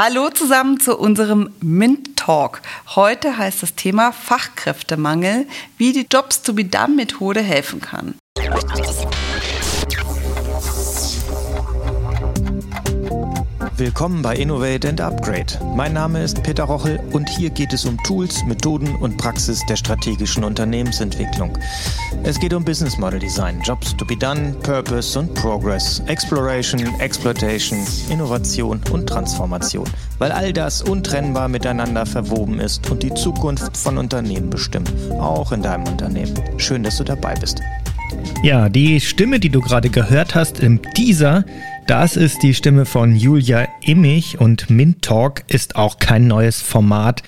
Hallo zusammen zu unserem Mint Talk. Heute heißt das Thema Fachkräftemangel, wie die Jobs to be done Methode helfen kann. Willkommen bei Innovate and Upgrade. Mein Name ist Peter Rochel und hier geht es um Tools, Methoden und Praxis der strategischen Unternehmensentwicklung. Es geht um Business Model Design, Jobs to be done, Purpose und Progress, Exploration, Exploitation, Innovation und Transformation, weil all das untrennbar miteinander verwoben ist und die Zukunft von Unternehmen bestimmt, auch in deinem Unternehmen. Schön, dass du dabei bist. Ja, die Stimme, die du gerade gehört hast im Teaser, das ist die Stimme von Julia Immich und Mint Talk ist auch kein neues Format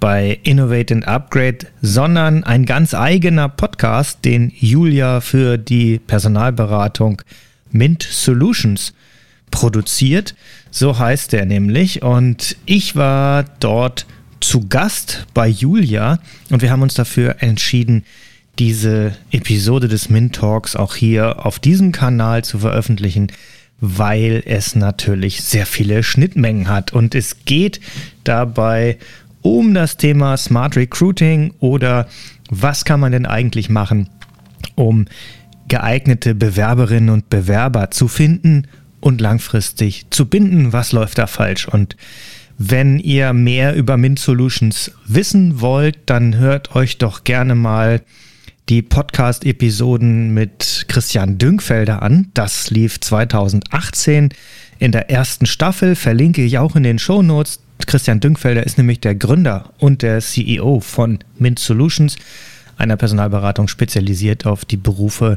bei Innovate and Upgrade, sondern ein ganz eigener Podcast, den Julia für die Personalberatung Mint Solutions produziert. So heißt er nämlich. Und ich war dort zu Gast bei Julia und wir haben uns dafür entschieden, diese Episode des Mint Talks auch hier auf diesem Kanal zu veröffentlichen, weil es natürlich sehr viele Schnittmengen hat. Und es geht dabei um das Thema Smart Recruiting oder was kann man denn eigentlich machen, um geeignete Bewerberinnen und Bewerber zu finden und langfristig zu binden. Was läuft da falsch? Und wenn ihr mehr über Mint Solutions wissen wollt, dann hört euch doch gerne mal die Podcast-Episoden mit Christian Dünkfelder an. Das lief 2018 in der ersten Staffel, verlinke ich auch in den Show Notes. Christian Dünkfelder ist nämlich der Gründer und der CEO von Mint Solutions, einer Personalberatung spezialisiert auf die Berufe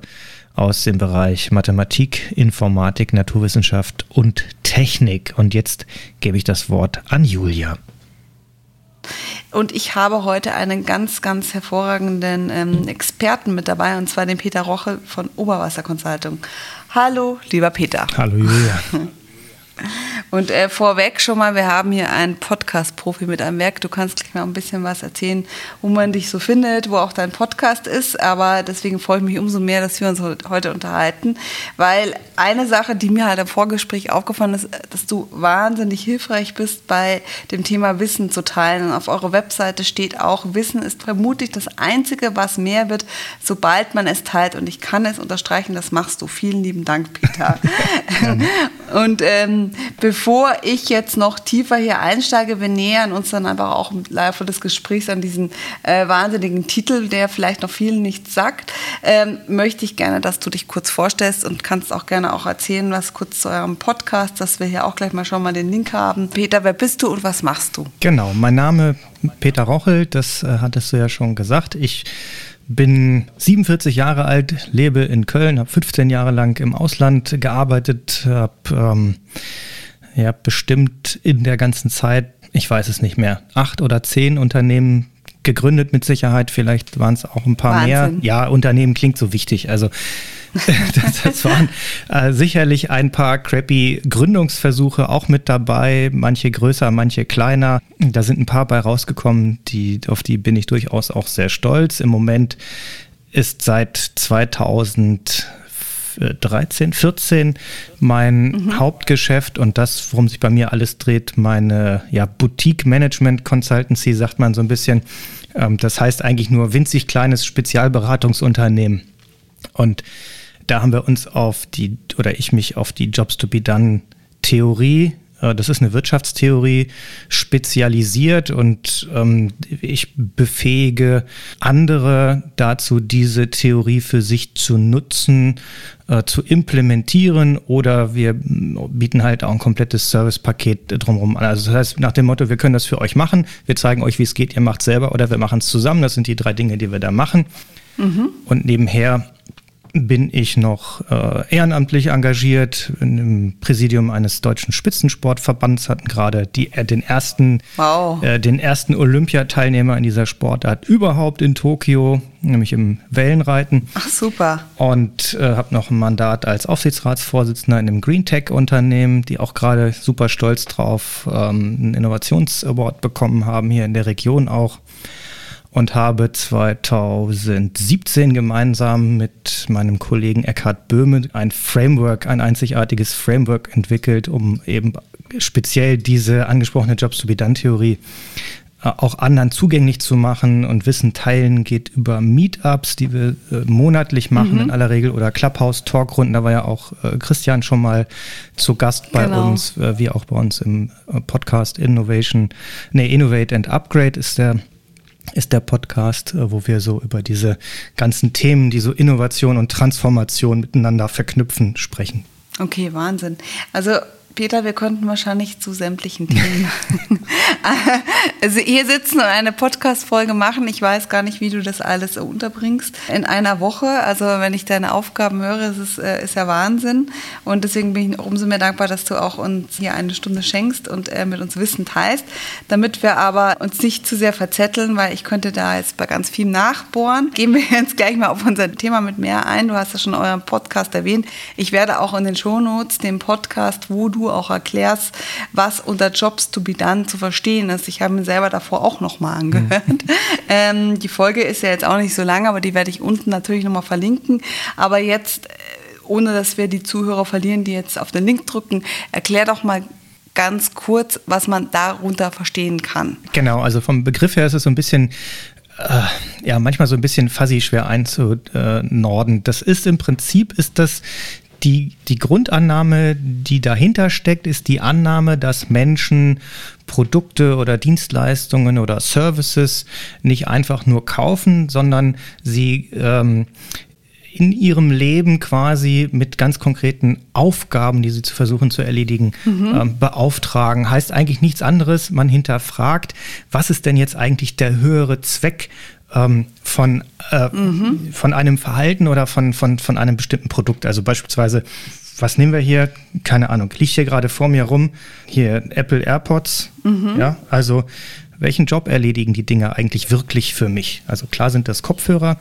aus dem Bereich Mathematik, Informatik, Naturwissenschaft und Technik. Und jetzt gebe ich das Wort an Julia. Und ich habe heute einen ganz, ganz hervorragenden ähm, Experten mit dabei, und zwar den Peter Roche von Oberwasser Consulting. Hallo, lieber Peter. Hallo, Julia. Und äh, vorweg schon mal, wir haben hier einen Podcast-Profi mit einem Werk. Du kannst gleich mal ein bisschen was erzählen, wo man dich so findet, wo auch dein Podcast ist. Aber deswegen freue ich mich umso mehr, dass wir uns heute unterhalten. Weil eine Sache, die mir halt im Vorgespräch aufgefallen ist, dass du wahnsinnig hilfreich bist bei dem Thema Wissen zu teilen. Und auf eurer Webseite steht auch, Wissen ist vermutlich das Einzige, was mehr wird, sobald man es teilt. Und ich kann es unterstreichen, das machst du. Vielen lieben Dank, Peter. Und ähm, bevor ich jetzt noch tiefer hier einsteige, wir nähern uns dann einfach auch im Laufe des Gesprächs an diesen äh, wahnsinnigen Titel, der vielleicht noch vielen nichts sagt, ähm, möchte ich gerne, dass du dich kurz vorstellst und kannst auch gerne auch erzählen, was kurz zu eurem Podcast, dass wir hier auch gleich mal schon mal den Link haben. Peter, wer bist du und was machst du? Genau, mein Name Peter Rochel, das äh, hattest du ja schon gesagt. Ich bin 47 Jahre alt, lebe in Köln, habe 15 Jahre lang im Ausland gearbeitet, habe ähm, ja, bestimmt in der ganzen Zeit, ich weiß es nicht mehr, acht oder zehn Unternehmen gegründet mit Sicherheit. Vielleicht waren es auch ein paar Wahnsinn. mehr. Ja, Unternehmen klingt so wichtig. Also das, das, waren äh, sicherlich ein paar crappy Gründungsversuche auch mit dabei, manche größer, manche kleiner. Da sind ein paar bei rausgekommen, die, auf die bin ich durchaus auch sehr stolz. Im Moment ist seit 2000 13, 14 mein mhm. Hauptgeschäft und das, worum sich bei mir alles dreht, meine ja, Boutique Management Consultancy, sagt man so ein bisschen. Ähm, das heißt eigentlich nur winzig kleines Spezialberatungsunternehmen. Und da haben wir uns auf die, oder ich mich auf die Jobs to be done Theorie äh, das ist eine Wirtschaftstheorie spezialisiert und ähm, ich befähige andere dazu, diese Theorie für sich zu nutzen, äh, zu implementieren oder wir bieten halt auch ein komplettes Servicepaket drumherum an. Also das heißt nach dem Motto, wir können das für euch machen, wir zeigen euch, wie es geht, ihr macht selber oder wir machen es zusammen. Das sind die drei Dinge, die wir da machen. Mhm. Und nebenher bin ich noch äh, ehrenamtlich engagiert im Präsidium eines deutschen Spitzensportverbands, hatten gerade die, äh, den ersten, wow. äh, den ersten Olympiateilnehmer in dieser Sportart überhaupt in Tokio, nämlich im Wellenreiten. Ach super. Und äh, habe noch ein Mandat als Aufsichtsratsvorsitzender in einem Green Tech Unternehmen, die auch gerade super stolz drauf ähm, einen Innovationsaward bekommen haben hier in der Region auch. Und habe 2017 gemeinsam mit meinem Kollegen Eckhard Böhme ein Framework, ein einzigartiges Framework entwickelt, um eben speziell diese angesprochene Jobs-to-be-done-Theorie äh, auch anderen zugänglich zu machen und Wissen teilen geht über Meetups, die wir äh, monatlich machen mhm. in aller Regel oder Clubhouse-Talkrunden. Da war ja auch äh, Christian schon mal zu Gast bei genau. uns, äh, wie auch bei uns im äh, Podcast Innovation, nee, Innovate and Upgrade ist der ist der Podcast, äh, wo wir so über diese ganzen Themen, die so Innovation und Transformation miteinander verknüpfen, sprechen. Okay, Wahnsinn. Also Peter, wir konnten wahrscheinlich zu sämtlichen Themen. also hier sitzen und eine Podcast-Folge machen. Ich weiß gar nicht, wie du das alles unterbringst in einer Woche. Also wenn ich deine Aufgaben höre, ist es äh, ist ja Wahnsinn. Und deswegen bin ich umso mehr dankbar, dass du auch uns hier eine Stunde schenkst und äh, mit uns Wissen teilst, damit wir aber uns nicht zu sehr verzetteln, weil ich könnte da jetzt bei ganz viel nachbohren. Gehen wir jetzt gleich mal auf unser Thema mit mehr ein. Du hast ja schon euren Podcast erwähnt. Ich werde auch in den Shownotes den Podcast, wo du auch erklärst, was unter Jobs to be done zu verstehen ist. Ich habe mir selber davor auch nochmal angehört. Mhm. Ähm, die Folge ist ja jetzt auch nicht so lang, aber die werde ich unten natürlich nochmal verlinken. Aber jetzt, äh, ohne dass wir die Zuhörer verlieren, die jetzt auf den Link drücken, erklär doch mal ganz kurz, was man darunter verstehen kann. Genau, also vom Begriff her ist es so ein bisschen äh, ja, manchmal so ein bisschen fuzzy schwer einzunorden. Das ist im Prinzip, ist das die, die Grundannahme, die dahinter steckt, ist die Annahme, dass Menschen Produkte oder Dienstleistungen oder Services nicht einfach nur kaufen, sondern sie ähm, in ihrem Leben quasi mit ganz konkreten Aufgaben, die sie zu versuchen zu erledigen, mhm. ähm, beauftragen. Heißt eigentlich nichts anderes. Man hinterfragt, was ist denn jetzt eigentlich der höhere Zweck ähm, von, äh, mhm. von einem Verhalten oder von, von, von einem bestimmten Produkt. Also beispielsweise, was nehmen wir hier? Keine Ahnung, liegt hier gerade vor mir rum, hier Apple AirPods. Mhm. Ja, also welchen Job erledigen die Dinge eigentlich wirklich für mich? Also klar sind das Kopfhörer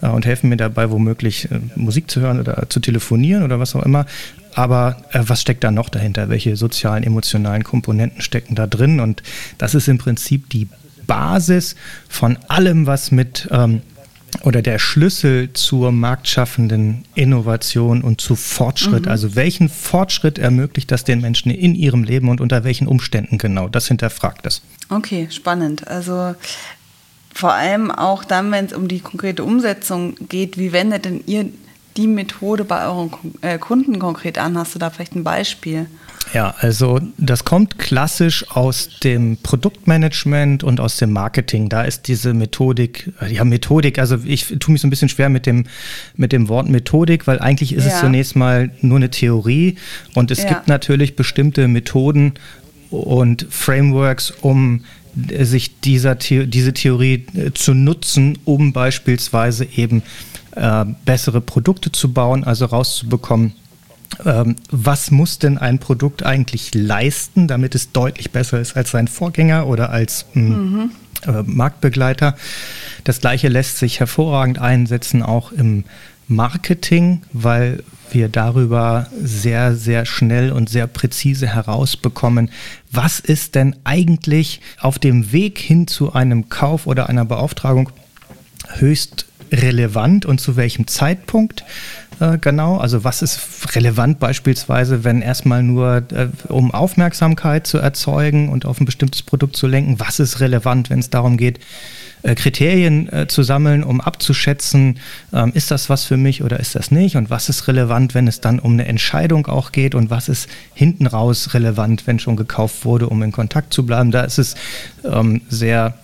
äh, und helfen mir dabei, womöglich äh, Musik zu hören oder zu telefonieren oder was auch immer. Aber äh, was steckt da noch dahinter? Welche sozialen, emotionalen Komponenten stecken da drin? Und das ist im Prinzip die Basis von allem, was mit ähm, oder der Schlüssel zur marktschaffenden Innovation und zu Fortschritt. Mhm. Also welchen Fortschritt ermöglicht das den Menschen in ihrem Leben und unter welchen Umständen genau? Das hinterfragt es. Okay, spannend. Also vor allem auch dann, wenn es um die konkrete Umsetzung geht, wie wendet denn ihr die Methode bei euren äh, Kunden konkret an? Hast du da vielleicht ein Beispiel? Ja, also das kommt klassisch aus dem Produktmanagement und aus dem Marketing. Da ist diese Methodik, äh, ja Methodik, also ich tue mich so ein bisschen schwer mit dem, mit dem Wort Methodik, weil eigentlich ist ja. es zunächst mal nur eine Theorie und es ja. gibt natürlich bestimmte Methoden und Frameworks, um sich dieser, diese Theorie äh, zu nutzen, um beispielsweise eben äh, bessere Produkte zu bauen, also rauszubekommen, was muss denn ein Produkt eigentlich leisten, damit es deutlich besser ist als sein Vorgänger oder als hm, mhm. äh, Marktbegleiter. Das gleiche lässt sich hervorragend einsetzen auch im Marketing, weil wir darüber sehr, sehr schnell und sehr präzise herausbekommen, was ist denn eigentlich auf dem Weg hin zu einem Kauf oder einer Beauftragung höchst relevant und zu welchem Zeitpunkt äh, genau? Also was ist relevant beispielsweise, wenn erstmal nur äh, um Aufmerksamkeit zu erzeugen und auf ein bestimmtes Produkt zu lenken? Was ist relevant, wenn es darum geht, äh, Kriterien äh, zu sammeln, um abzuschätzen, ähm, ist das was für mich oder ist das nicht? Und was ist relevant, wenn es dann um eine Entscheidung auch geht? Und was ist hinten raus relevant, wenn schon gekauft wurde, um in Kontakt zu bleiben? Da ist es ähm, sehr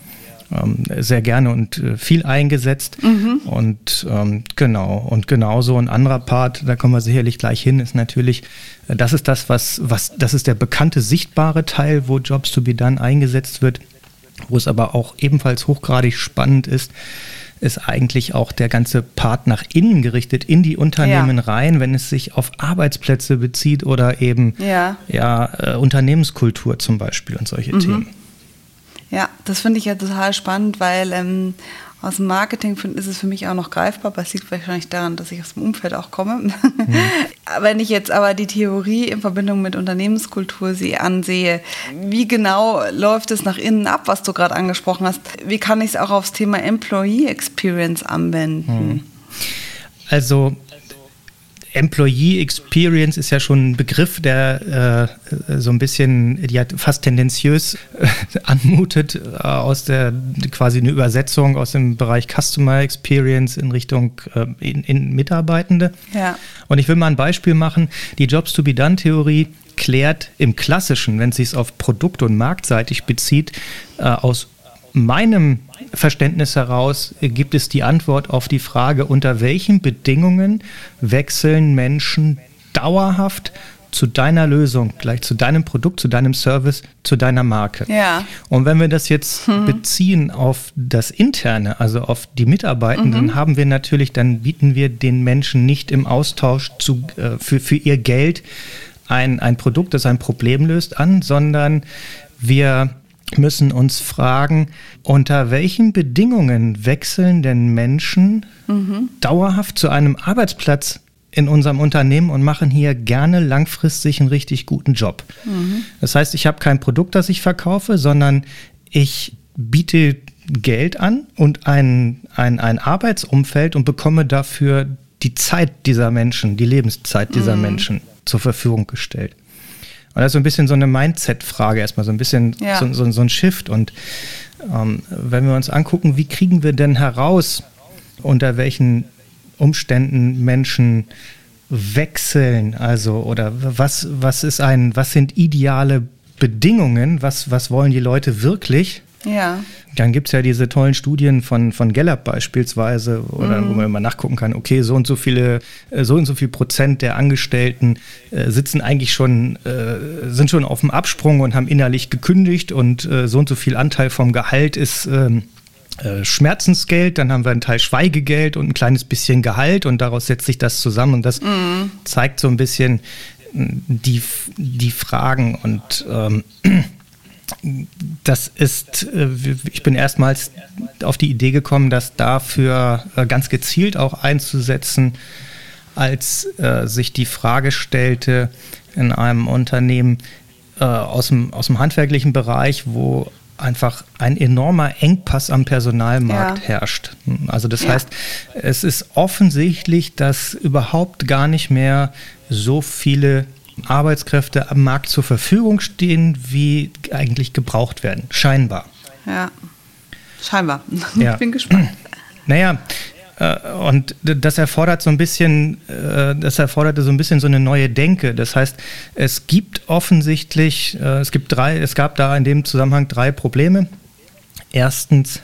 ähm, sehr gerne und äh, viel eingesetzt. Mhm. Und ähm, genau, und genauso ein anderer Part, da kommen wir sicherlich gleich hin, ist natürlich, äh, das ist das, was, was, das ist der bekannte sichtbare Teil, wo Jobs to be done eingesetzt wird, wo es aber auch ebenfalls hochgradig spannend ist ist eigentlich auch der ganze Part nach innen gerichtet, in die Unternehmen ja. rein, wenn es sich auf Arbeitsplätze bezieht oder eben ja. ja äh, Unternehmenskultur zum Beispiel und solche mhm. Themen. Ja, das finde ich ja total spannend, weil ähm, aus dem Marketing find, ist es für mich auch noch greifbar, aber es liegt wahrscheinlich daran, dass ich aus dem Umfeld auch komme. Mhm. Wenn ich jetzt aber die Theorie in Verbindung mit Unternehmenskultur sie ansehe, wie genau läuft es nach innen ab, was du gerade angesprochen hast? Wie kann ich es auch aufs Thema Employee Experience anwenden? Mhm. Also Employee Experience ist ja schon ein Begriff, der äh, so ein bisschen ja, fast tendenziös äh, anmutet, äh, aus der quasi eine Übersetzung aus dem Bereich Customer Experience in Richtung äh, in, in, Mitarbeitende. Ja. Und ich will mal ein Beispiel machen. Die Jobs to be done Theorie klärt im Klassischen, wenn es sich auf Produkt- und Marktseitig bezieht, äh, aus meinem Verständnis heraus gibt es die Antwort auf die Frage, unter welchen Bedingungen wechseln Menschen dauerhaft zu deiner Lösung, gleich zu deinem Produkt, zu deinem Service, zu deiner Marke. Ja. Und wenn wir das jetzt mhm. beziehen auf das Interne, also auf die Mitarbeitenden, mhm. haben wir natürlich, dann bieten wir den Menschen nicht im Austausch zu, äh, für, für ihr Geld ein, ein Produkt, das ein Problem löst, an, sondern wir müssen uns fragen, unter welchen Bedingungen wechseln denn Menschen mhm. dauerhaft zu einem Arbeitsplatz in unserem Unternehmen und machen hier gerne langfristig einen richtig guten Job. Mhm. Das heißt, ich habe kein Produkt, das ich verkaufe, sondern ich biete Geld an und ein, ein, ein Arbeitsumfeld und bekomme dafür die Zeit dieser Menschen, die Lebenszeit dieser mhm. Menschen zur Verfügung gestellt. Und das ist so ein bisschen so eine Mindset-Frage erstmal, so ein bisschen ja. so, so, so, ein Shift. Und ähm, wenn wir uns angucken, wie kriegen wir denn heraus, unter welchen Umständen Menschen wechseln, also oder was, was ist ein, was sind ideale Bedingungen, was, was wollen die Leute wirklich? Ja. Dann gibt es ja diese tollen Studien von, von Gallup beispielsweise, oder, mhm. wo man immer nachgucken kann, okay, so und so viele, äh, so und so viel Prozent der Angestellten äh, sitzen eigentlich schon, äh, sind schon auf dem Absprung und haben innerlich gekündigt und äh, so und so viel Anteil vom Gehalt ist ähm, äh, Schmerzensgeld, dann haben wir einen Teil Schweigegeld und ein kleines bisschen Gehalt und daraus setzt sich das zusammen und das mhm. zeigt so ein bisschen die, die Fragen und ähm, das ist, äh, ich bin erstmals auf die Idee gekommen, das dafür äh, ganz gezielt auch einzusetzen, als äh, sich die Frage stellte in einem Unternehmen aus, dem, aus dem handwerklichen Bereich, wo einfach ein enormer Engpass am Personalmarkt ja. herrscht. Also das ja. heißt, es ist offensichtlich, dass überhaupt gar nicht mehr so viele Arbeitskräfte am Markt zur Verfügung stehen, wie eigentlich gebraucht werden. Scheinbar. Ja, scheinbar. Ja. Ich bin gespannt. Naja, äh, und das erfordert so ein bisschen, äh, das erforderte so ein bisschen so eine neue Denke. Das heißt, es gibt offensichtlich, äh, es gibt drei, es gab da in dem Zusammenhang drei Probleme. Erstens,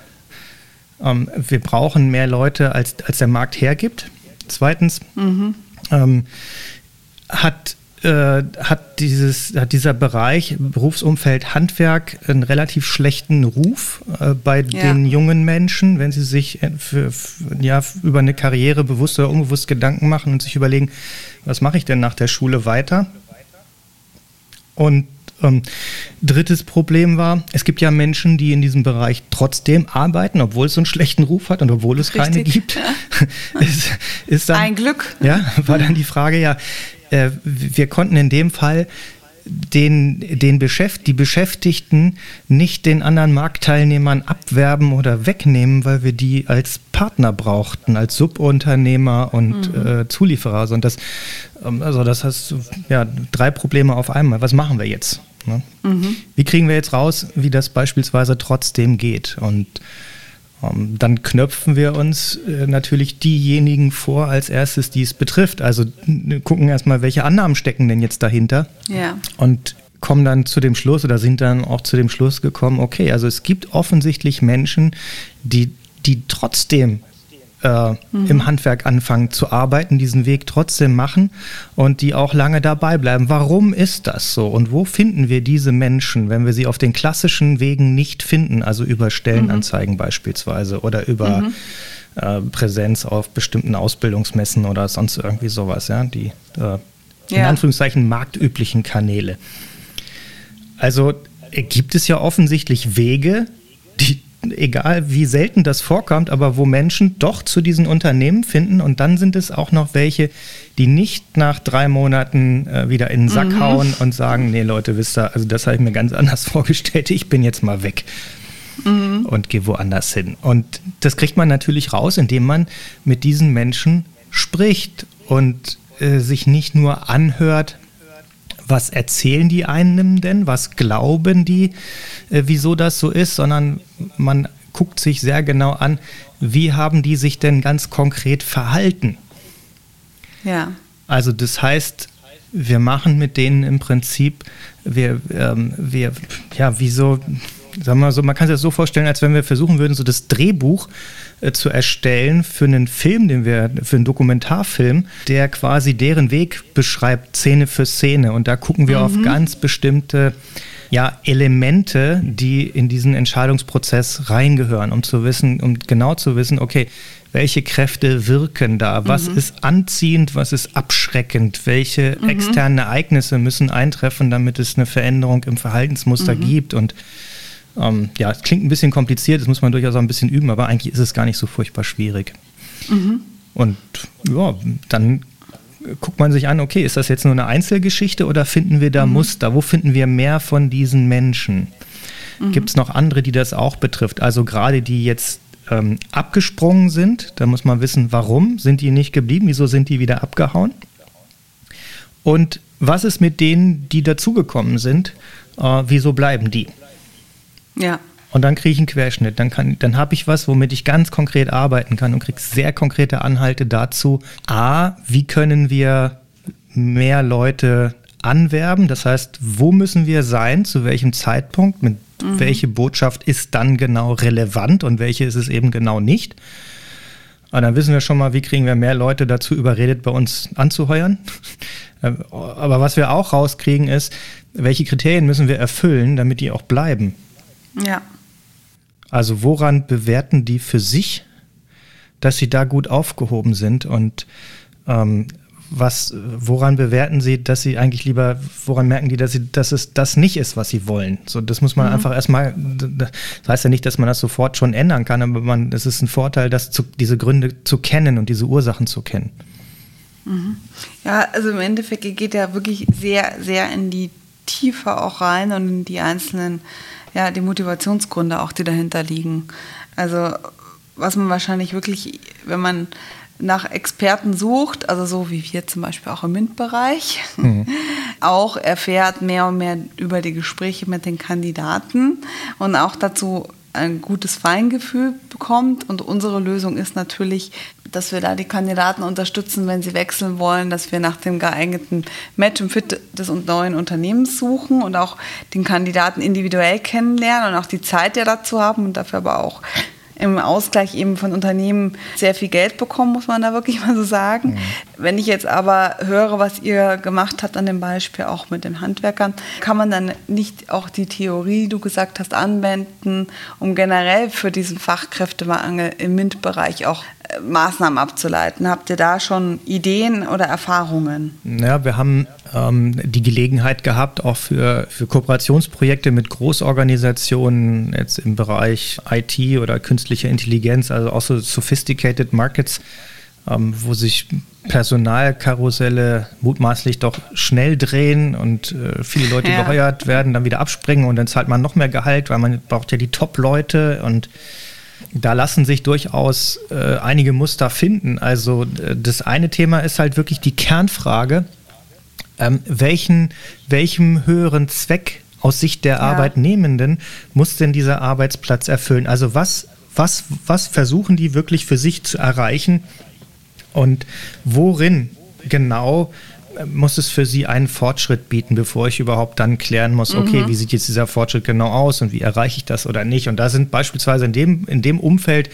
ähm, wir brauchen mehr Leute, als, als der Markt hergibt. Zweitens, mhm. ähm, hat äh, hat, dieses, hat dieser Bereich Berufsumfeld Handwerk einen relativ schlechten Ruf äh, bei ja. den jungen Menschen, wenn sie sich für, für, ja, über eine Karriere bewusst oder unbewusst Gedanken machen und sich überlegen, was mache ich denn nach der Schule weiter? Und ähm, drittes Problem war, es gibt ja Menschen, die in diesem Bereich trotzdem arbeiten, obwohl es so einen schlechten Ruf hat und obwohl es Richtig. keine gibt. ist, ist dann, Ein Glück. Ja, war dann die Frage, ja, äh, wir konnten in dem Fall den, den Beschäft die Beschäftigten nicht den anderen Marktteilnehmern abwerben oder wegnehmen, weil wir die als Partner brauchten, als Subunternehmer und mhm. äh, Zulieferer. Und das, ähm, also das heißt, ja, drei Probleme auf einmal. Was machen wir jetzt? Ne? Mhm. Wie kriegen wir jetzt raus, wie das beispielsweise trotzdem geht? Und dann knöpfen wir uns äh, natürlich diejenigen vor als erstes, die es betrifft. Also gucken erstmal, welche Annahmen stecken denn jetzt dahinter. Ja. Und kommen dann zu dem Schluss oder sind dann auch zu dem Schluss gekommen, okay, also es gibt offensichtlich Menschen, die, die trotzdem äh, mhm. im Handwerk anfangen zu arbeiten, diesen Weg trotzdem machen und die auch lange dabei bleiben. Warum ist das so? Und wo finden wir diese Menschen, wenn wir sie auf den klassischen Wegen nicht finden, also über Stellenanzeigen mhm. beispielsweise oder über mhm. äh, Präsenz auf bestimmten Ausbildungsmessen oder sonst irgendwie sowas, ja, die äh, in ja. Anführungszeichen marktüblichen Kanäle. Also gibt es ja offensichtlich Wege, die egal wie selten das vorkommt, aber wo Menschen doch zu diesen Unternehmen finden und dann sind es auch noch welche, die nicht nach drei Monaten äh, wieder in den Sack mhm. hauen und sagen, nee Leute, wisst ihr, also das habe ich mir ganz anders vorgestellt, ich bin jetzt mal weg. Mhm. Und gehe woanders hin. Und das kriegt man natürlich raus, indem man mit diesen Menschen spricht und äh, sich nicht nur anhört, was erzählen die einem denn, was glauben die, äh, wieso das so ist, sondern man guckt sich sehr genau an, wie haben die sich denn ganz konkret verhalten. Ja. Also das heißt, wir machen mit denen im Prinzip, wir, ähm, wir ja, wieso, sagen wir mal so, man kann sich das so vorstellen, als wenn wir versuchen würden, so das Drehbuch äh, zu erstellen für einen Film, den wir, für einen Dokumentarfilm, der quasi deren Weg beschreibt, Szene für Szene. Und da gucken wir mhm. auf ganz bestimmte ja, Elemente, die in diesen Entscheidungsprozess reingehören, um zu wissen, um genau zu wissen, okay, welche Kräfte wirken da, was mhm. ist anziehend, was ist abschreckend, welche mhm. externen Ereignisse müssen eintreffen, damit es eine Veränderung im Verhaltensmuster mhm. gibt und ähm, ja, es klingt ein bisschen kompliziert, das muss man durchaus auch ein bisschen üben, aber eigentlich ist es gar nicht so furchtbar schwierig. Mhm. Und ja, dann guckt man sich an, okay, ist das jetzt nur eine Einzelgeschichte oder finden wir da mhm. Muster? Wo finden wir mehr von diesen Menschen? Mhm. Gibt es noch andere, die das auch betrifft? Also gerade die jetzt ähm, abgesprungen sind, da muss man wissen, warum sind die nicht geblieben, wieso sind die wieder abgehauen? Und was ist mit denen, die dazugekommen sind? Äh, wieso bleiben die? Ja. Und dann kriege ich einen Querschnitt. Dann, dann habe ich was, womit ich ganz konkret arbeiten kann und kriege sehr konkrete Anhalte dazu. A, wie können wir mehr Leute anwerben? Das heißt, wo müssen wir sein, zu welchem Zeitpunkt, mit mhm. welche Botschaft ist dann genau relevant und welche ist es eben genau nicht? Und dann wissen wir schon mal, wie kriegen wir mehr Leute dazu überredet, bei uns anzuheuern. Aber was wir auch rauskriegen ist, welche Kriterien müssen wir erfüllen, damit die auch bleiben. Ja. Also woran bewerten die für sich, dass sie da gut aufgehoben sind und ähm, was, woran bewerten Sie, dass Sie eigentlich lieber, woran merken die, dass, sie, dass es das nicht ist, was Sie wollen? So, das muss man mhm. einfach erstmal, das heißt ja nicht, dass man das sofort schon ändern kann, aber man, es ist ein Vorteil, das zu, diese Gründe zu kennen und diese Ursachen zu kennen. Mhm. Ja, also im Endeffekt geht ja wirklich sehr, sehr in die Tiefe auch rein und in die einzelnen ja, die Motivationsgründe auch, die dahinter liegen. Also was man wahrscheinlich wirklich, wenn man nach Experten sucht, also so wie wir zum Beispiel auch im MINT-Bereich, mhm. auch erfährt mehr und mehr über die Gespräche mit den Kandidaten und auch dazu ein gutes Feingefühl bekommt. Und unsere Lösung ist natürlich, dass wir da die Kandidaten unterstützen, wenn sie wechseln wollen, dass wir nach dem geeigneten Match und Fit des neuen Unternehmens suchen und auch den Kandidaten individuell kennenlernen und auch die Zeit ja dazu haben und dafür aber auch im Ausgleich eben von Unternehmen sehr viel Geld bekommen, muss man da wirklich mal so sagen. Mhm. Wenn ich jetzt aber höre, was ihr gemacht habt an dem Beispiel auch mit den Handwerkern, kann man dann nicht auch die Theorie, die du gesagt hast, anwenden, um generell für diesen Fachkräftemangel im MINT-Bereich auch Maßnahmen abzuleiten. Habt ihr da schon Ideen oder Erfahrungen? Ja, wir haben ähm, die Gelegenheit gehabt, auch für, für Kooperationsprojekte mit Großorganisationen jetzt im Bereich IT oder künstliche Intelligenz, also auch so sophisticated Markets, ähm, wo sich Personalkarusselle mutmaßlich doch schnell drehen und äh, viele Leute ja. geheuert werden, dann wieder abspringen und dann zahlt man noch mehr Gehalt, weil man braucht ja die Top-Leute und da lassen sich durchaus äh, einige Muster finden. Also äh, das eine Thema ist halt wirklich die Kernfrage, ähm, welchen, welchem höheren Zweck aus Sicht der ja. Arbeitnehmenden muss denn dieser Arbeitsplatz erfüllen? Also was, was, was versuchen die wirklich für sich zu erreichen und worin genau muss es für Sie einen Fortschritt bieten, bevor ich überhaupt dann klären muss, okay, mhm. wie sieht jetzt dieser Fortschritt genau aus und wie erreiche ich das oder nicht? Und da sind beispielsweise in dem, in dem Umfeld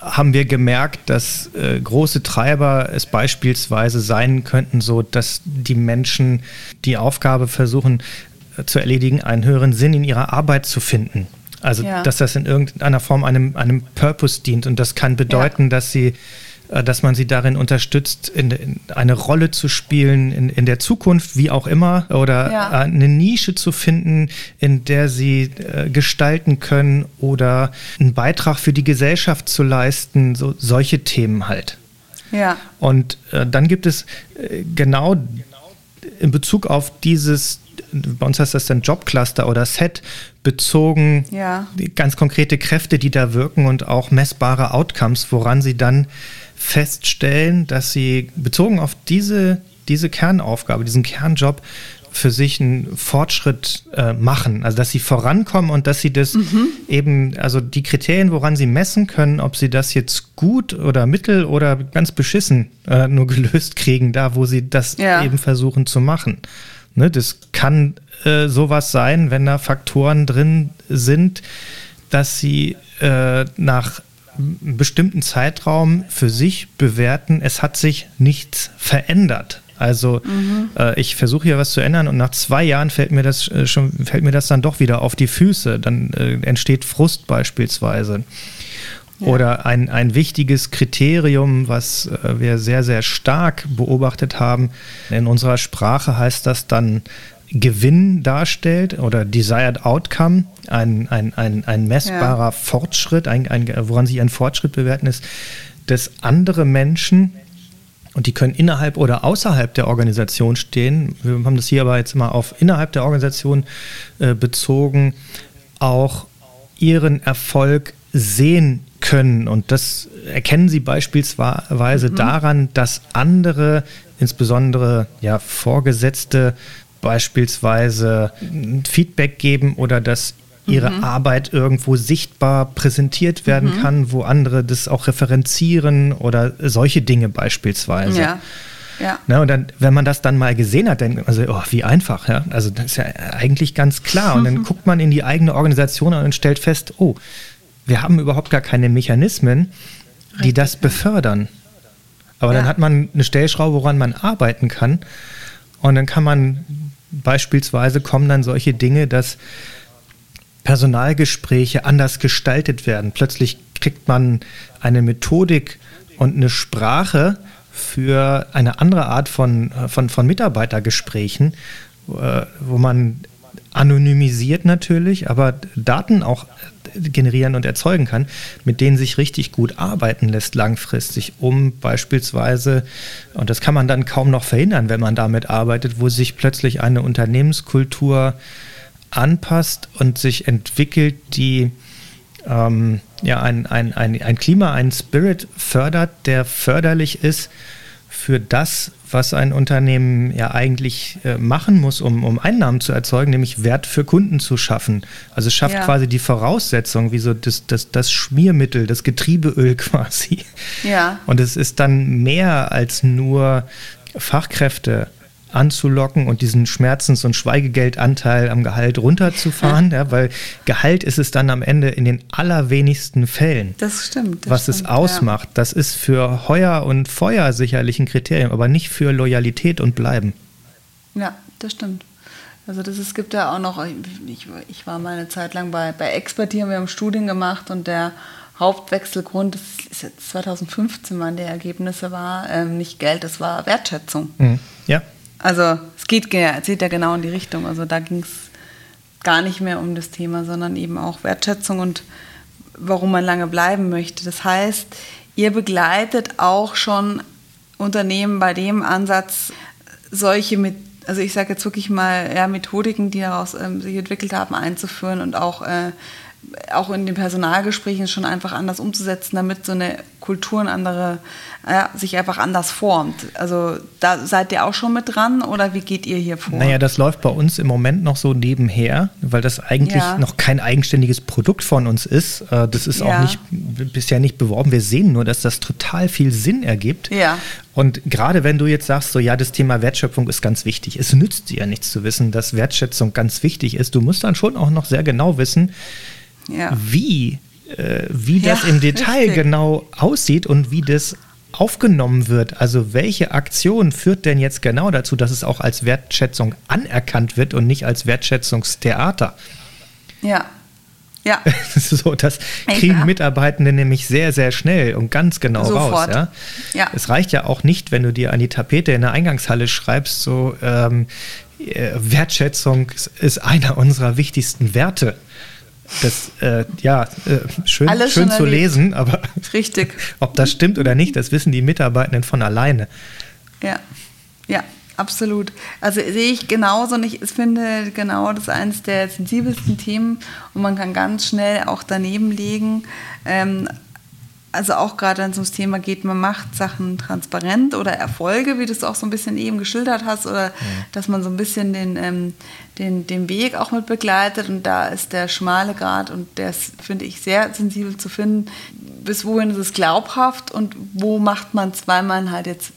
haben wir gemerkt, dass äh, große Treiber es beispielsweise sein könnten, so dass die Menschen die Aufgabe versuchen äh, zu erledigen, einen höheren Sinn in ihrer Arbeit zu finden. Also, ja. dass das in irgendeiner Form einem, einem Purpose dient. Und das kann bedeuten, ja. dass sie dass man sie darin unterstützt, in, in eine Rolle zu spielen in, in der Zukunft, wie auch immer, oder ja. eine Nische zu finden, in der sie äh, gestalten können oder einen Beitrag für die Gesellschaft zu leisten, so, solche Themen halt. Ja. Und äh, dann gibt es äh, genau in Bezug auf dieses bei uns heißt das dann Jobcluster oder Set bezogen, ja. ganz konkrete Kräfte, die da wirken und auch messbare Outcomes, woran sie dann feststellen, dass sie bezogen auf diese, diese Kernaufgabe, diesen Kernjob für sich einen Fortschritt äh, machen, also dass sie vorankommen und dass sie das mhm. eben, also die Kriterien, woran sie messen können, ob sie das jetzt gut oder mittel oder ganz beschissen äh, nur gelöst kriegen, da wo sie das ja. eben versuchen zu machen. Ne, das kann äh, sowas sein, wenn da Faktoren drin sind, dass sie äh, nach einem bestimmten Zeitraum für sich bewerten, es hat sich nichts verändert. Also mhm. äh, ich versuche hier was zu ändern und nach zwei Jahren fällt mir das äh, schon fällt mir das dann doch wieder auf die Füße. Dann äh, entsteht Frust beispielsweise. Oder ein, ein wichtiges Kriterium, was äh, wir sehr, sehr stark beobachtet haben. In unserer Sprache heißt das dann Gewinn darstellt oder Desired Outcome, ein, ein, ein, ein messbarer ja. Fortschritt, ein, ein, woran sich ein Fortschritt bewerten ist, dass andere Menschen, und die können innerhalb oder außerhalb der Organisation stehen, wir haben das hier aber jetzt mal auf innerhalb der Organisation äh, bezogen, auch ihren Erfolg sehen können. Und das erkennen Sie beispielsweise mhm. daran, dass andere, insbesondere ja, Vorgesetzte, beispielsweise Feedback geben oder dass ihre mhm. Arbeit irgendwo sichtbar präsentiert werden mhm. kann, wo andere das auch referenzieren oder solche Dinge beispielsweise. Ja. Ja. Na, und dann, wenn man das dann mal gesehen hat, dann, also, oh, wie einfach, ja. Also, das ist ja eigentlich ganz klar. Und dann guckt man in die eigene Organisation und stellt fest, oh, wir haben überhaupt gar keine Mechanismen, Richtig, die das befördern. Aber ja. dann hat man eine Stellschraube, woran man arbeiten kann. Und dann kann man beispielsweise kommen dann solche Dinge, dass Personalgespräche anders gestaltet werden. Plötzlich kriegt man eine Methodik und eine Sprache für eine andere Art von, von, von Mitarbeitergesprächen, äh, wo man anonymisiert natürlich, aber Daten auch generieren und erzeugen kann, mit denen sich richtig gut arbeiten lässt langfristig, um beispielsweise, und das kann man dann kaum noch verhindern, wenn man damit arbeitet, wo sich plötzlich eine Unternehmenskultur anpasst und sich entwickelt, die ähm, ja, ein, ein, ein, ein Klima, ein Spirit fördert, der förderlich ist für das, was ein Unternehmen ja eigentlich äh, machen muss, um, um Einnahmen zu erzeugen, nämlich Wert für Kunden zu schaffen. Also schafft ja. quasi die Voraussetzung, wie so das, das, das Schmiermittel, das Getriebeöl quasi. Ja. Und es ist dann mehr als nur Fachkräfte anzulocken und diesen Schmerzens- und Schweigegeldanteil am Gehalt runterzufahren, ja, weil Gehalt ist es dann am Ende in den allerwenigsten Fällen. Das stimmt. Das was stimmt, es ausmacht. Ja. Das ist für Heuer und Feuer sicherlich ein Kriterium, aber nicht für Loyalität und Bleiben. Ja, das stimmt. Also das, es gibt ja auch noch, ich, ich war mal eine Zeit lang bei, bei Expert, hier wir haben Studien gemacht und der Hauptwechselgrund, das ist jetzt 2015 waren die Ergebnisse, war ähm, nicht Geld, das war Wertschätzung. Mhm. Ja. Also es geht, geht ja genau in die Richtung. Also da ging es gar nicht mehr um das Thema, sondern eben auch Wertschätzung und warum man lange bleiben möchte. Das heißt, ihr begleitet auch schon Unternehmen bei dem Ansatz, solche mit, also ich sage jetzt wirklich mal ja, Methodiken, die daraus ähm, sich entwickelt haben, einzuführen und auch äh, auch in den Personalgesprächen schon einfach anders umzusetzen, damit so eine Kultur eine andere, ja, sich einfach anders formt. Also da seid ihr auch schon mit dran oder wie geht ihr hier vor? Naja, das läuft bei uns im Moment noch so nebenher, weil das eigentlich ja. noch kein eigenständiges Produkt von uns ist. Äh, das ist ja. auch nicht bisher nicht beworben. Wir sehen nur, dass das total viel Sinn ergibt. Ja. Und gerade wenn du jetzt sagst, so ja, das Thema Wertschöpfung ist ganz wichtig. Es nützt dir ja nichts zu wissen, dass Wertschätzung ganz wichtig ist. Du musst dann schon auch noch sehr genau wissen, wie, äh, wie das ja, im Detail richtig. genau aussieht und wie das aufgenommen wird. Also welche Aktion führt denn jetzt genau dazu, dass es auch als Wertschätzung anerkannt wird und nicht als Wertschätzungstheater? Ja. Ja. so, das kriegen Mitarbeitende nämlich sehr, sehr schnell und ganz genau Sofort. raus. Ja? ja? Es reicht ja auch nicht, wenn du dir an die Tapete in der Eingangshalle schreibst, so ähm, äh, Wertschätzung ist einer unserer wichtigsten Werte. Das, äh, ja, äh, schön, schön zu lesen, aber Richtig. ob das stimmt oder nicht, das wissen die Mitarbeitenden von alleine. Ja, ja, absolut. Also sehe ich genauso und ich finde genau das eines der sensibelsten Themen und man kann ganz schnell auch daneben legen. Ähm, also auch gerade wenn es ums Thema geht, man macht Sachen transparent oder Erfolge, wie du es auch so ein bisschen eben geschildert hast, oder ja. dass man so ein bisschen den, ähm, den, den Weg auch mit begleitet und da ist der schmale Grad und der ist, finde ich, sehr sensibel zu finden, bis wohin ist es glaubhaft und wo macht man es, weil man halt jetzt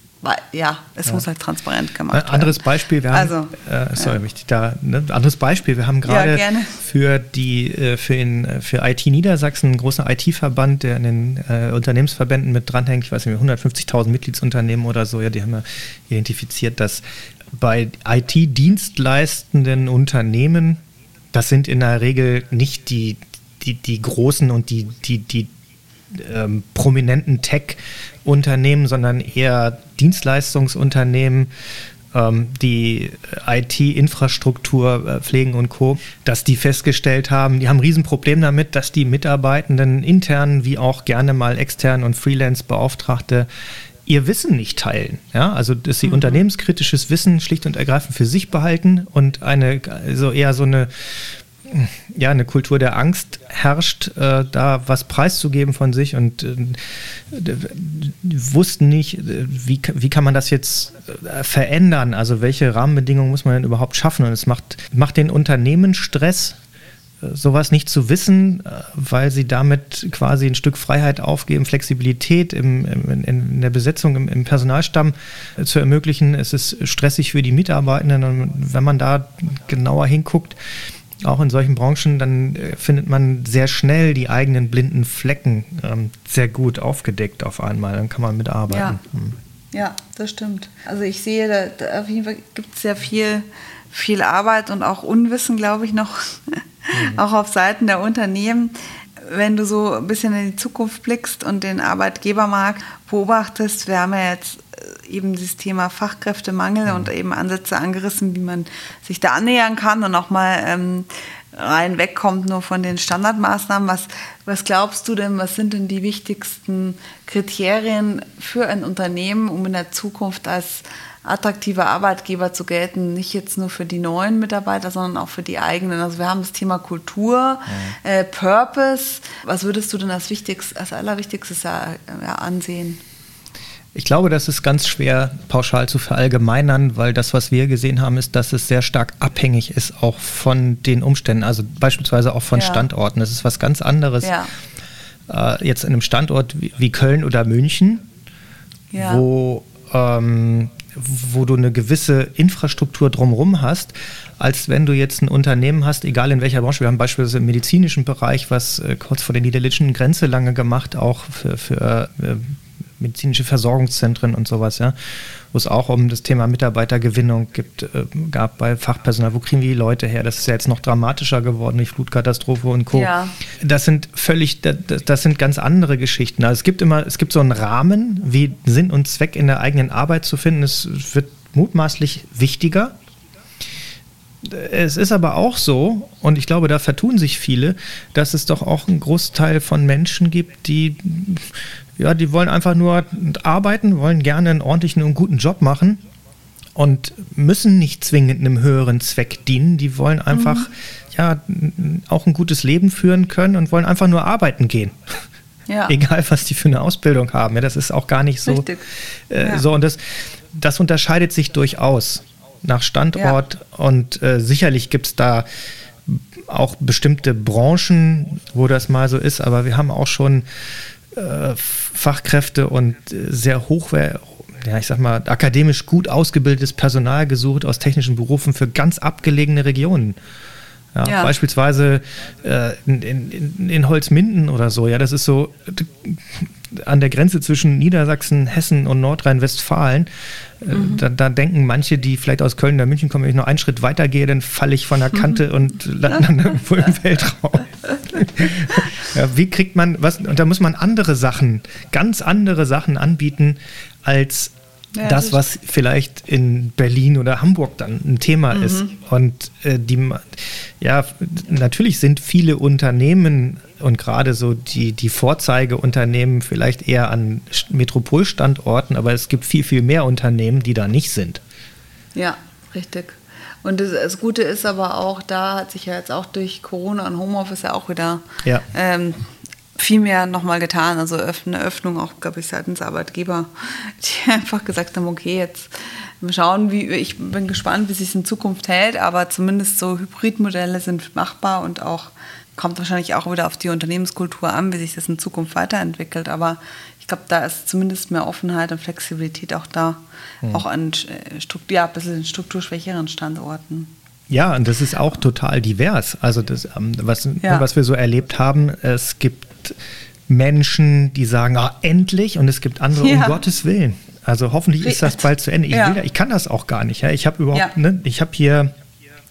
ja, es ja. muss halt transparent gemacht werden. Anderes Beispiel, wir haben, also, äh, sorry, ja. ich da, ne, anderes Beispiel, wir haben gerade ja, für die, äh, für, in, für IT Niedersachsen einen großen IT-Verband, der in den äh, Unternehmensverbänden mit dranhängt, ich weiß nicht, 150.000 Mitgliedsunternehmen oder so, ja, die haben ja identifiziert, dass bei IT-dienstleistenden Unternehmen, das sind in der Regel nicht die, die, die großen und die, die, die ähm, prominenten Tech-Unternehmen, sondern eher Dienstleistungsunternehmen, ähm, die IT-Infrastruktur äh, pflegen und Co., dass die festgestellt haben, die haben ein Riesenproblem damit, dass die Mitarbeitenden intern wie auch gerne mal extern und Freelance-Beauftragte ihr Wissen nicht teilen. Ja, also dass sie mhm. unternehmenskritisches Wissen schlicht und ergreifend für sich behalten und eine, also eher so eine ja, eine Kultur der Angst herrscht, äh, da was preiszugeben von sich und äh, wussten nicht, äh, wie, wie kann man das jetzt äh, verändern? Also welche Rahmenbedingungen muss man denn überhaupt schaffen? Und es macht, macht den Unternehmen Stress, äh, sowas nicht zu wissen, weil sie damit quasi ein Stück Freiheit aufgeben, Flexibilität im, im, in der Besetzung im, im, Personalstamm zu ermöglichen. Es ist stressig für die Mitarbeitenden und wenn man da genauer hinguckt, auch in solchen Branchen, dann äh, findet man sehr schnell die eigenen blinden Flecken ähm, sehr gut aufgedeckt auf einmal. Dann kann man mitarbeiten. Ja, hm. ja das stimmt. Also ich sehe, da, da auf jeden Fall gibt es sehr viel, viel Arbeit und auch Unwissen, glaube ich, noch, mhm. auch auf Seiten der Unternehmen. Wenn du so ein bisschen in die Zukunft blickst und den Arbeitgebermarkt beobachtest, wir haben ja jetzt eben dieses Thema Fachkräftemangel mhm. und eben Ansätze angerissen, wie man sich da annähern kann und auch mal ähm, rein wegkommt nur von den Standardmaßnahmen. Was, was glaubst du denn, was sind denn die wichtigsten Kriterien für ein Unternehmen, um in der Zukunft als attraktiver Arbeitgeber zu gelten, nicht jetzt nur für die neuen Mitarbeiter, sondern auch für die eigenen. Also wir haben das Thema Kultur, mhm. äh, Purpose. Was würdest du denn als wichtigstes, als allerwichtigstes ja, ja, ansehen? Ich glaube, das ist ganz schwer pauschal zu verallgemeinern, weil das, was wir gesehen haben, ist, dass es sehr stark abhängig ist, auch von den Umständen, also beispielsweise auch von ja. Standorten. Das ist was ganz anderes. Ja. Äh, jetzt in einem Standort wie, wie Köln oder München, ja. wo, ähm, wo du eine gewisse Infrastruktur drumherum hast, als wenn du jetzt ein Unternehmen hast, egal in welcher Branche. Wir haben beispielsweise im medizinischen Bereich was äh, kurz vor der niederländischen Grenze lange gemacht, auch für, für äh, medizinische Versorgungszentren und sowas, ja, wo es auch um das Thema Mitarbeitergewinnung gibt, äh, gab bei Fachpersonal. Wo kriegen wir die Leute her? Das ist ja jetzt noch dramatischer geworden, die Flutkatastrophe und Co. Ja. Das sind völlig, das, das sind ganz andere Geschichten. Also es gibt immer, es gibt so einen Rahmen, wie Sinn und Zweck in der eigenen Arbeit zu finden. Es wird mutmaßlich wichtiger. Es ist aber auch so, und ich glaube, da vertun sich viele, dass es doch auch einen Großteil von Menschen gibt, die ja, die wollen einfach nur arbeiten, wollen gerne einen ordentlichen und guten Job machen und müssen nicht zwingend einem höheren Zweck dienen. Die wollen einfach mhm. ja auch ein gutes Leben führen können und wollen einfach nur arbeiten gehen. Ja. Egal, was die für eine Ausbildung haben. Ja, das ist auch gar nicht so. Äh, ja. So, und das, das unterscheidet sich durchaus nach Standort ja. und äh, sicherlich gibt es da auch bestimmte Branchen, wo das mal so ist, aber wir haben auch schon äh, Fachkräfte und äh, sehr hochwertig, ja, ich sag mal, akademisch gut ausgebildetes Personal gesucht aus technischen Berufen für ganz abgelegene Regionen. Ja, ja. Beispielsweise äh, in, in, in, Holzminden oder so. Ja, das ist so an der Grenze zwischen Niedersachsen, Hessen und Nordrhein-Westfalen. Äh, mhm. Da, da, denken manche, die vielleicht aus Köln oder München kommen, wenn ich noch einen Schritt weiter gehe, dann falle ich von der Kante und lande dann irgendwo im Weltraum. Ja, wie kriegt man, was, und da muss man andere Sachen, ganz andere Sachen anbieten, als ja, das, was vielleicht in Berlin oder Hamburg dann ein Thema mhm. ist. Und äh, die, ja, natürlich sind viele Unternehmen und gerade so die, die Vorzeigeunternehmen vielleicht eher an Metropolstandorten, aber es gibt viel, viel mehr Unternehmen, die da nicht sind. Ja, richtig. Und das, das, Gute ist aber auch, da hat sich ja jetzt auch durch Corona und Homeoffice ja auch wieder ja. Ähm, viel mehr nochmal getan. Also eine Öffnung auch, glaube ich, seitens Arbeitgeber, die einfach gesagt haben, okay, jetzt schauen, wie ich bin gespannt, wie sich es in Zukunft hält, aber zumindest so Hybridmodelle sind machbar und auch kommt wahrscheinlich auch wieder auf die Unternehmenskultur an, wie sich das in Zukunft weiterentwickelt. Aber ich glaube, da ist zumindest mehr Offenheit und Flexibilität auch da, mhm. auch an äh, Struktur, ja, ein bisschen strukturschwächeren Standorten. Ja, und das ist auch total divers. Also das, ähm, was, ja. was wir so erlebt haben, es gibt Menschen, die sagen, ah, endlich, und es gibt andere, ja. um Gottes Willen. Also hoffentlich ist das bald zu Ende. Ich, ja. will, ich kann das auch gar nicht. Ich habe überhaupt, ne, ich habe hier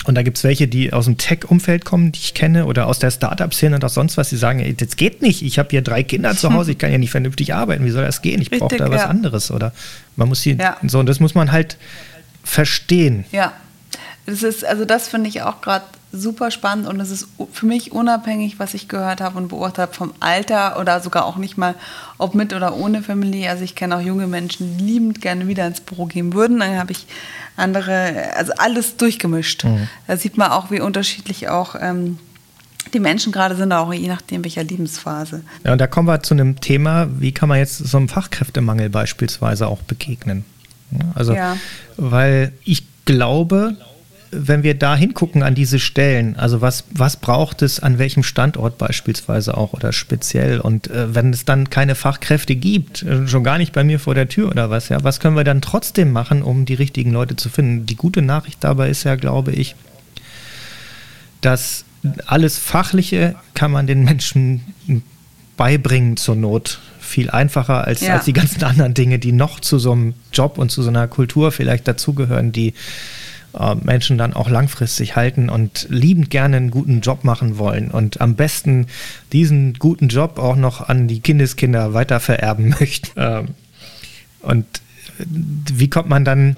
und da gibt es welche, die aus dem Tech-Umfeld kommen, die ich kenne, oder aus der Startup-Szene und auch sonst was, die sagen, ey, das geht nicht, ich habe hier drei Kinder zu Hause, ich kann ja nicht vernünftig arbeiten, wie soll das gehen? Ich brauche da ja. was anderes. Oder man muss hier, ja. so, und das muss man halt verstehen. Ja. Das ist, also das finde ich auch gerade super spannend und es ist für mich unabhängig, was ich gehört habe und beobachtet habe vom Alter oder sogar auch nicht mal, ob mit oder ohne Familie. Also ich kenne auch junge Menschen, die liebend gerne wieder ins Büro gehen würden. Dann habe ich andere, also alles durchgemischt. Mhm. Da sieht man auch, wie unterschiedlich auch ähm, die Menschen gerade sind, auch je nachdem, welcher Lebensphase. Ja, und da kommen wir zu einem Thema, wie kann man jetzt so einem Fachkräftemangel beispielsweise auch begegnen? Also, ja. weil ich glaube, wenn wir da hingucken an diese Stellen, also was, was braucht es an welchem Standort beispielsweise auch oder speziell und äh, wenn es dann keine Fachkräfte gibt, äh, schon gar nicht bei mir vor der Tür oder was, ja, was können wir dann trotzdem machen, um die richtigen Leute zu finden? Die gute Nachricht dabei ist ja, glaube ich, dass alles Fachliche kann man den Menschen beibringen zur Not. Viel einfacher als, ja. als die ganzen anderen Dinge, die noch zu so einem Job und zu so einer Kultur vielleicht dazugehören, die äh, Menschen dann auch langfristig halten und liebend gerne einen guten Job machen wollen und am besten diesen guten Job auch noch an die Kindeskinder weiter vererben möchten. Ähm, und wie kommt man dann,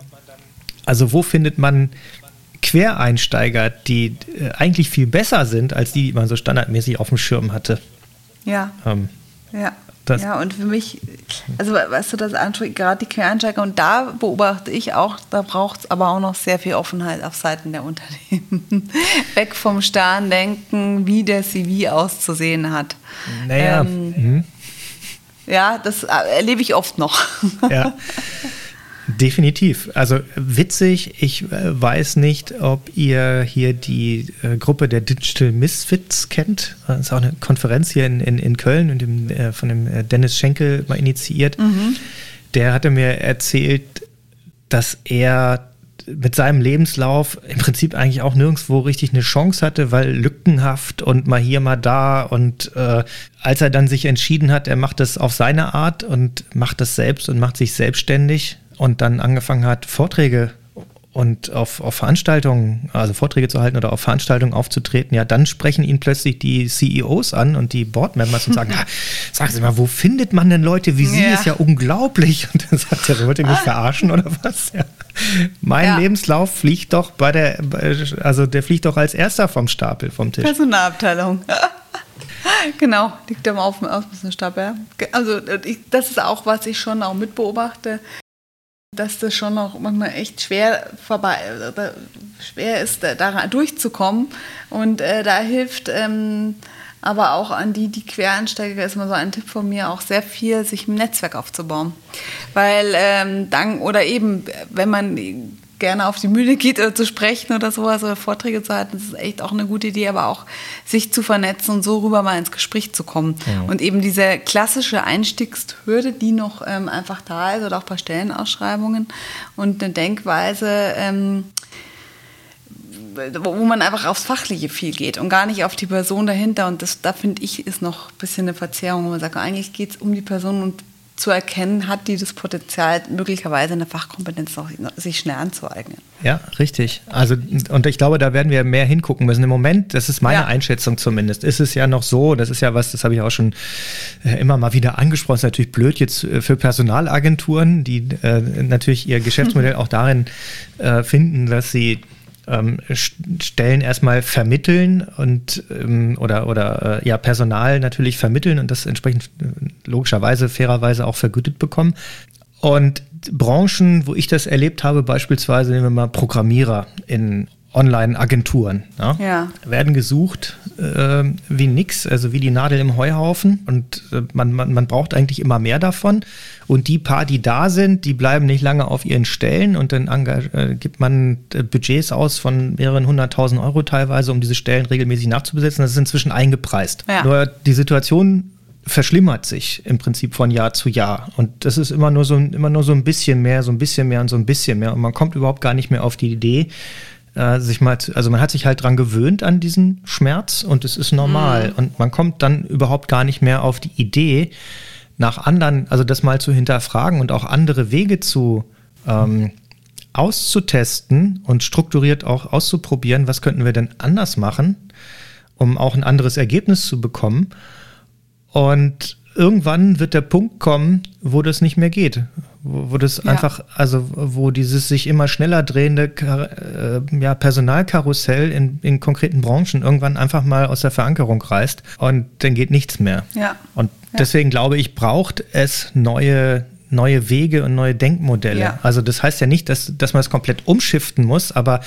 also wo findet man Quereinsteiger, die äh, eigentlich viel besser sind als die, die man so standardmäßig auf dem Schirm hatte? Ja. Ähm, ja. Das ja, und für mich, also weißt du, das gerade die Quereinsteiger, und da beobachte ich auch, da braucht es aber auch noch sehr viel Offenheit auf Seiten der Unternehmen. Weg vom starren Denken, wie der CV auszusehen hat. Naja. Ähm, mhm. Ja, das erlebe ich oft noch. Ja. Definitiv. Also witzig, ich äh, weiß nicht, ob ihr hier die äh, Gruppe der Digital Misfits kennt. Das ist auch eine Konferenz hier in, in, in Köln und dem, äh, von dem äh, Dennis Schenkel mal initiiert. Mhm. Der hatte mir erzählt, dass er mit seinem Lebenslauf im Prinzip eigentlich auch nirgendwo richtig eine Chance hatte, weil lückenhaft und mal hier, mal da. Und äh, als er dann sich entschieden hat, er macht das auf seine Art und macht das selbst und macht sich selbstständig, und dann angefangen hat, Vorträge und auf, auf Veranstaltungen, also Vorträge zu halten oder auf Veranstaltungen aufzutreten, ja, dann sprechen ihn plötzlich die CEOs an und die Boardmembers und sagen, ah, sagen Sie mal, wo findet man denn Leute wie Sie? Ja. Ist ja unglaublich. Und dann sagt er, wollt ihr mich verarschen oder was? Ja. Mein ja. Lebenslauf fliegt doch bei der, also der fliegt doch als erster vom Stapel, vom Tisch. Personalabteilung. genau, liegt am Aufmerksamkeitsstapel. Also das ist auch, was ich schon auch mitbeobachte dass das schon noch manchmal echt schwer vorbei, schwer ist, da durchzukommen. Und äh, da hilft ähm, aber auch an die, die Quereinsteiger, ist mal so ein Tipp von mir, auch sehr viel, sich ein Netzwerk aufzubauen. Weil ähm, dann, oder eben, wenn man gerne auf die Mühle geht oder zu sprechen oder sowas oder Vorträge zu halten, das ist echt auch eine gute Idee, aber auch sich zu vernetzen und so rüber mal ins Gespräch zu kommen. Ja. Und eben diese klassische Einstiegshürde, die noch ähm, einfach da ist oder auch bei Stellenausschreibungen und eine Denkweise, ähm, wo man einfach aufs Fachliche viel geht und gar nicht auf die Person dahinter. Und das, da finde ich, ist noch ein bisschen eine Verzerrung, wo man sagt, eigentlich geht es um die Person und zu erkennen, hat die das Potenzial, möglicherweise eine Fachkompetenz noch, sich schnell anzueignen. Ja, richtig. Also, und ich glaube, da werden wir mehr hingucken müssen. Im Moment, das ist meine ja. Einschätzung zumindest, ist es ja noch so, das ist ja was, das habe ich auch schon äh, immer mal wieder angesprochen, ist natürlich blöd jetzt äh, für Personalagenturen, die äh, natürlich ihr Geschäftsmodell auch darin äh, finden, dass sie ähm, Stellen erstmal vermitteln und ähm, oder oder äh, ja Personal natürlich vermitteln und das entsprechend äh, logischerweise fairerweise auch vergütet bekommen. Und Branchen, wo ich das erlebt habe, beispielsweise nehmen wir mal Programmierer in Online-Agenturen. Ja? ja? Werden gesucht äh, wie nix, also wie die Nadel im Heuhaufen. Und äh, man, man, man braucht eigentlich immer mehr davon. Und die paar, die da sind, die bleiben nicht lange auf ihren Stellen und dann äh, gibt man äh, Budgets aus von mehreren hunderttausend Euro teilweise, um diese Stellen regelmäßig nachzubesetzen. Das ist inzwischen eingepreist. Ja. Nur die Situation verschlimmert sich im Prinzip von Jahr zu Jahr. Und das ist immer nur so, immer nur so ein bisschen mehr, so ein bisschen mehr und so ein bisschen mehr. Und man kommt überhaupt gar nicht mehr auf die Idee, äh, sich mal, also man hat sich halt dran gewöhnt an diesen Schmerz und es ist normal. Mhm. Und man kommt dann überhaupt gar nicht mehr auf die Idee, nach anderen, also das mal zu hinterfragen und auch andere Wege zu ähm, auszutesten und strukturiert auch auszuprobieren, was könnten wir denn anders machen, um auch ein anderes Ergebnis zu bekommen. Und irgendwann wird der Punkt kommen, wo das nicht mehr geht, wo, wo das ja. einfach, also wo dieses sich immer schneller drehende äh, ja, Personalkarussell in, in konkreten Branchen irgendwann einfach mal aus der Verankerung reißt und dann geht nichts mehr. Ja. Und ja. deswegen glaube ich, braucht es neue neue Wege und neue Denkmodelle. Ja. Also das heißt ja nicht, dass, dass man es komplett umschiften muss, aber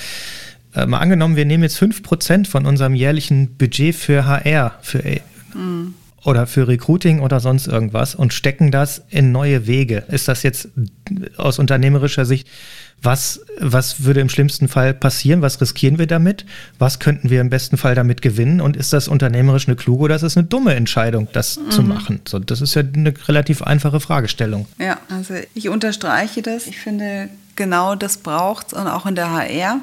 äh, mal angenommen, wir nehmen jetzt 5% von unserem jährlichen Budget für HR, für mhm oder für Recruiting oder sonst irgendwas und stecken das in neue Wege. Ist das jetzt aus unternehmerischer Sicht, was, was würde im schlimmsten Fall passieren? Was riskieren wir damit? Was könnten wir im besten Fall damit gewinnen? Und ist das unternehmerisch eine kluge oder ist es eine dumme Entscheidung, das mhm. zu machen? So, das ist ja eine relativ einfache Fragestellung. Ja, also ich unterstreiche das. Ich finde, genau das braucht es und auch in der HR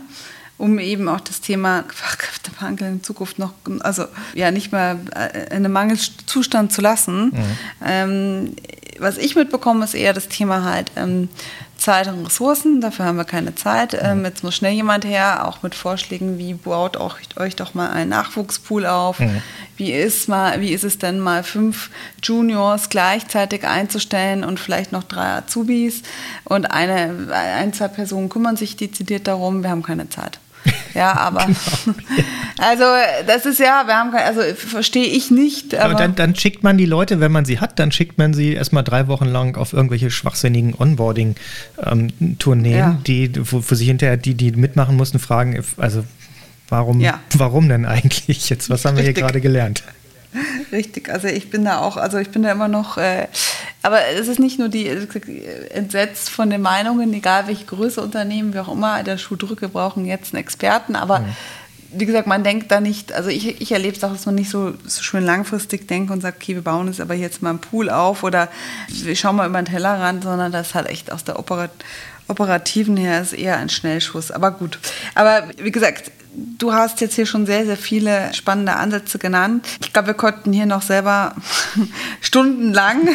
um eben auch das Thema Fachkräftemangel in Zukunft noch, also ja, nicht mehr äh, in einem Mangelzustand zu lassen. Mhm. Ähm, was ich mitbekomme, ist eher das Thema halt ähm, Zeit und Ressourcen. Dafür haben wir keine Zeit. Ähm, mhm. jetzt muss schnell jemand her, auch mit Vorschlägen, wie baut auch, euch doch mal einen Nachwuchspool auf. Mhm. Wie, ist mal, wie ist es denn mal fünf Juniors gleichzeitig einzustellen und vielleicht noch drei Azubis und eine, ein, zwei Personen kümmern sich dezidiert darum. Wir haben keine Zeit. Ja, aber genau. also das ist ja, wir haben also verstehe ich nicht. Aber, aber dann, dann, schickt man die Leute, wenn man sie hat, dann schickt man sie erstmal drei Wochen lang auf irgendwelche schwachsinnigen Onboarding-Tourneen, ja. die, wo, wo sich hinterher die, die mitmachen mussten, fragen, also warum, ja. warum denn eigentlich jetzt? Was haben wir hier gerade gelernt? Richtig, also ich bin da auch, also ich bin da immer noch, äh, aber es ist nicht nur die entsetzt von den Meinungen, egal welche Größe Unternehmen, wie auch immer, der Schuh drücke, brauchen jetzt einen Experten, aber mhm. wie gesagt, man denkt da nicht, also ich, ich erlebe es auch, dass man nicht so, so schön langfristig denkt und sagt, okay, wir bauen jetzt aber jetzt mal einen Pool auf oder wir schauen mal über den Tellerrand, sondern das halt echt aus der Operat operativen her ist eher ein Schnellschuss. Aber gut. Aber wie gesagt, du hast jetzt hier schon sehr, sehr viele spannende Ansätze genannt. Ich glaube, wir konnten hier noch selber stundenlang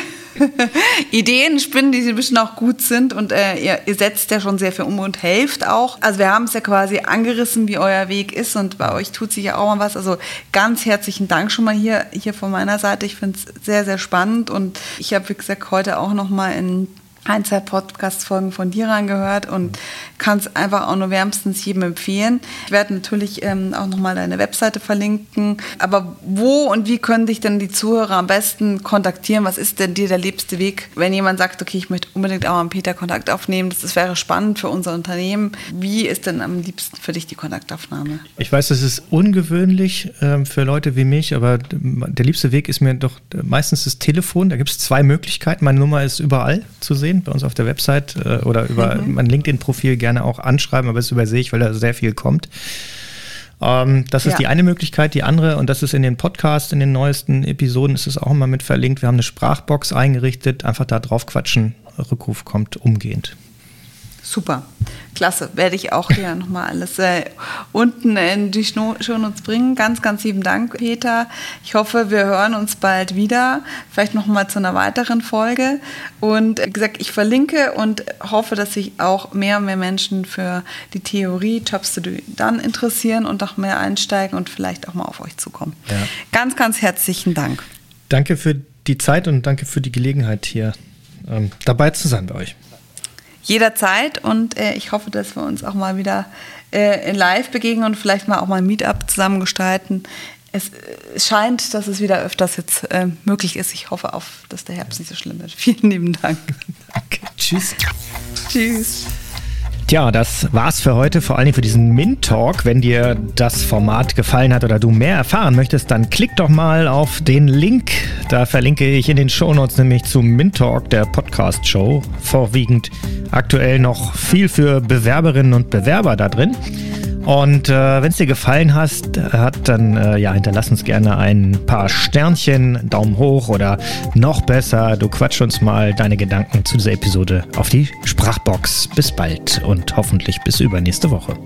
Ideen spinnen, die ein bisschen auch gut sind. Und äh, ihr, ihr, setzt ja schon sehr viel um und helft auch. Also wir haben es ja quasi angerissen, wie euer Weg ist. Und bei euch tut sich ja auch mal was. Also ganz herzlichen Dank schon mal hier, hier von meiner Seite. Ich finde es sehr, sehr spannend. Und ich habe, wie gesagt, heute auch noch mal in ein, zwei Podcast-Folgen von dir angehört und kann es einfach auch nur wärmstens jedem empfehlen. Ich werde natürlich ähm, auch nochmal deine Webseite verlinken. Aber wo und wie können dich denn die Zuhörer am besten kontaktieren? Was ist denn dir der liebste Weg, wenn jemand sagt, okay, ich möchte unbedingt auch mit Peter Kontakt aufnehmen, das, das wäre spannend für unser Unternehmen. Wie ist denn am liebsten für dich die Kontaktaufnahme? Ich weiß, das ist ungewöhnlich äh, für Leute wie mich, aber der liebste Weg ist mir doch meistens das Telefon. Da gibt es zwei Möglichkeiten. Meine Nummer ist überall zu sehen bei uns auf der Website äh, oder über mhm. mein LinkedIn-Profil gerne auch anschreiben, aber das übersehe ich, weil da sehr viel kommt. Ähm, das ist ja. die eine Möglichkeit. Die andere, und das ist in den Podcast, in den neuesten Episoden, ist es auch immer mit verlinkt. Wir haben eine Sprachbox eingerichtet. Einfach da drauf quatschen. Rückruf kommt umgehend. Super. Klasse. Werde ich auch hier nochmal alles äh, unten in die Shownotes bringen. Ganz, ganz lieben Dank, Peter. Ich hoffe, wir hören uns bald wieder. Vielleicht nochmal zu einer weiteren Folge. Und wie gesagt, ich verlinke und hoffe, dass sich auch mehr und mehr Menschen für die Theorie Jobs to do dann interessieren und auch mehr einsteigen und vielleicht auch mal auf euch zukommen. Ja. Ganz, ganz herzlichen Dank. Danke für die Zeit und danke für die Gelegenheit hier ähm, dabei zu sein bei euch jederzeit und äh, ich hoffe, dass wir uns auch mal wieder äh, in live begegnen und vielleicht mal auch mal ein Meetup zusammen gestalten. Es, es scheint, dass es wieder öfters jetzt äh, möglich ist. Ich hoffe auf, dass der Herbst nicht so schlimm wird. Vielen lieben Dank. Danke. Tschüss. Tschüss. Tja, das war's für heute, vor Dingen für diesen Mint Talk. Wenn dir das Format gefallen hat oder du mehr erfahren möchtest, dann klick doch mal auf den Link. Da verlinke ich in den Shownotes nämlich zu Mint Talk, der Podcast Show. Vorwiegend aktuell noch viel für Bewerberinnen und Bewerber da drin. Und äh, wenn es dir gefallen hast, hat, dann äh, ja, hinterlass uns gerne ein paar Sternchen, Daumen hoch oder noch besser, du quatsch uns mal deine Gedanken zu dieser Episode auf die Sprachbox. Bis bald und hoffentlich bis übernächste Woche.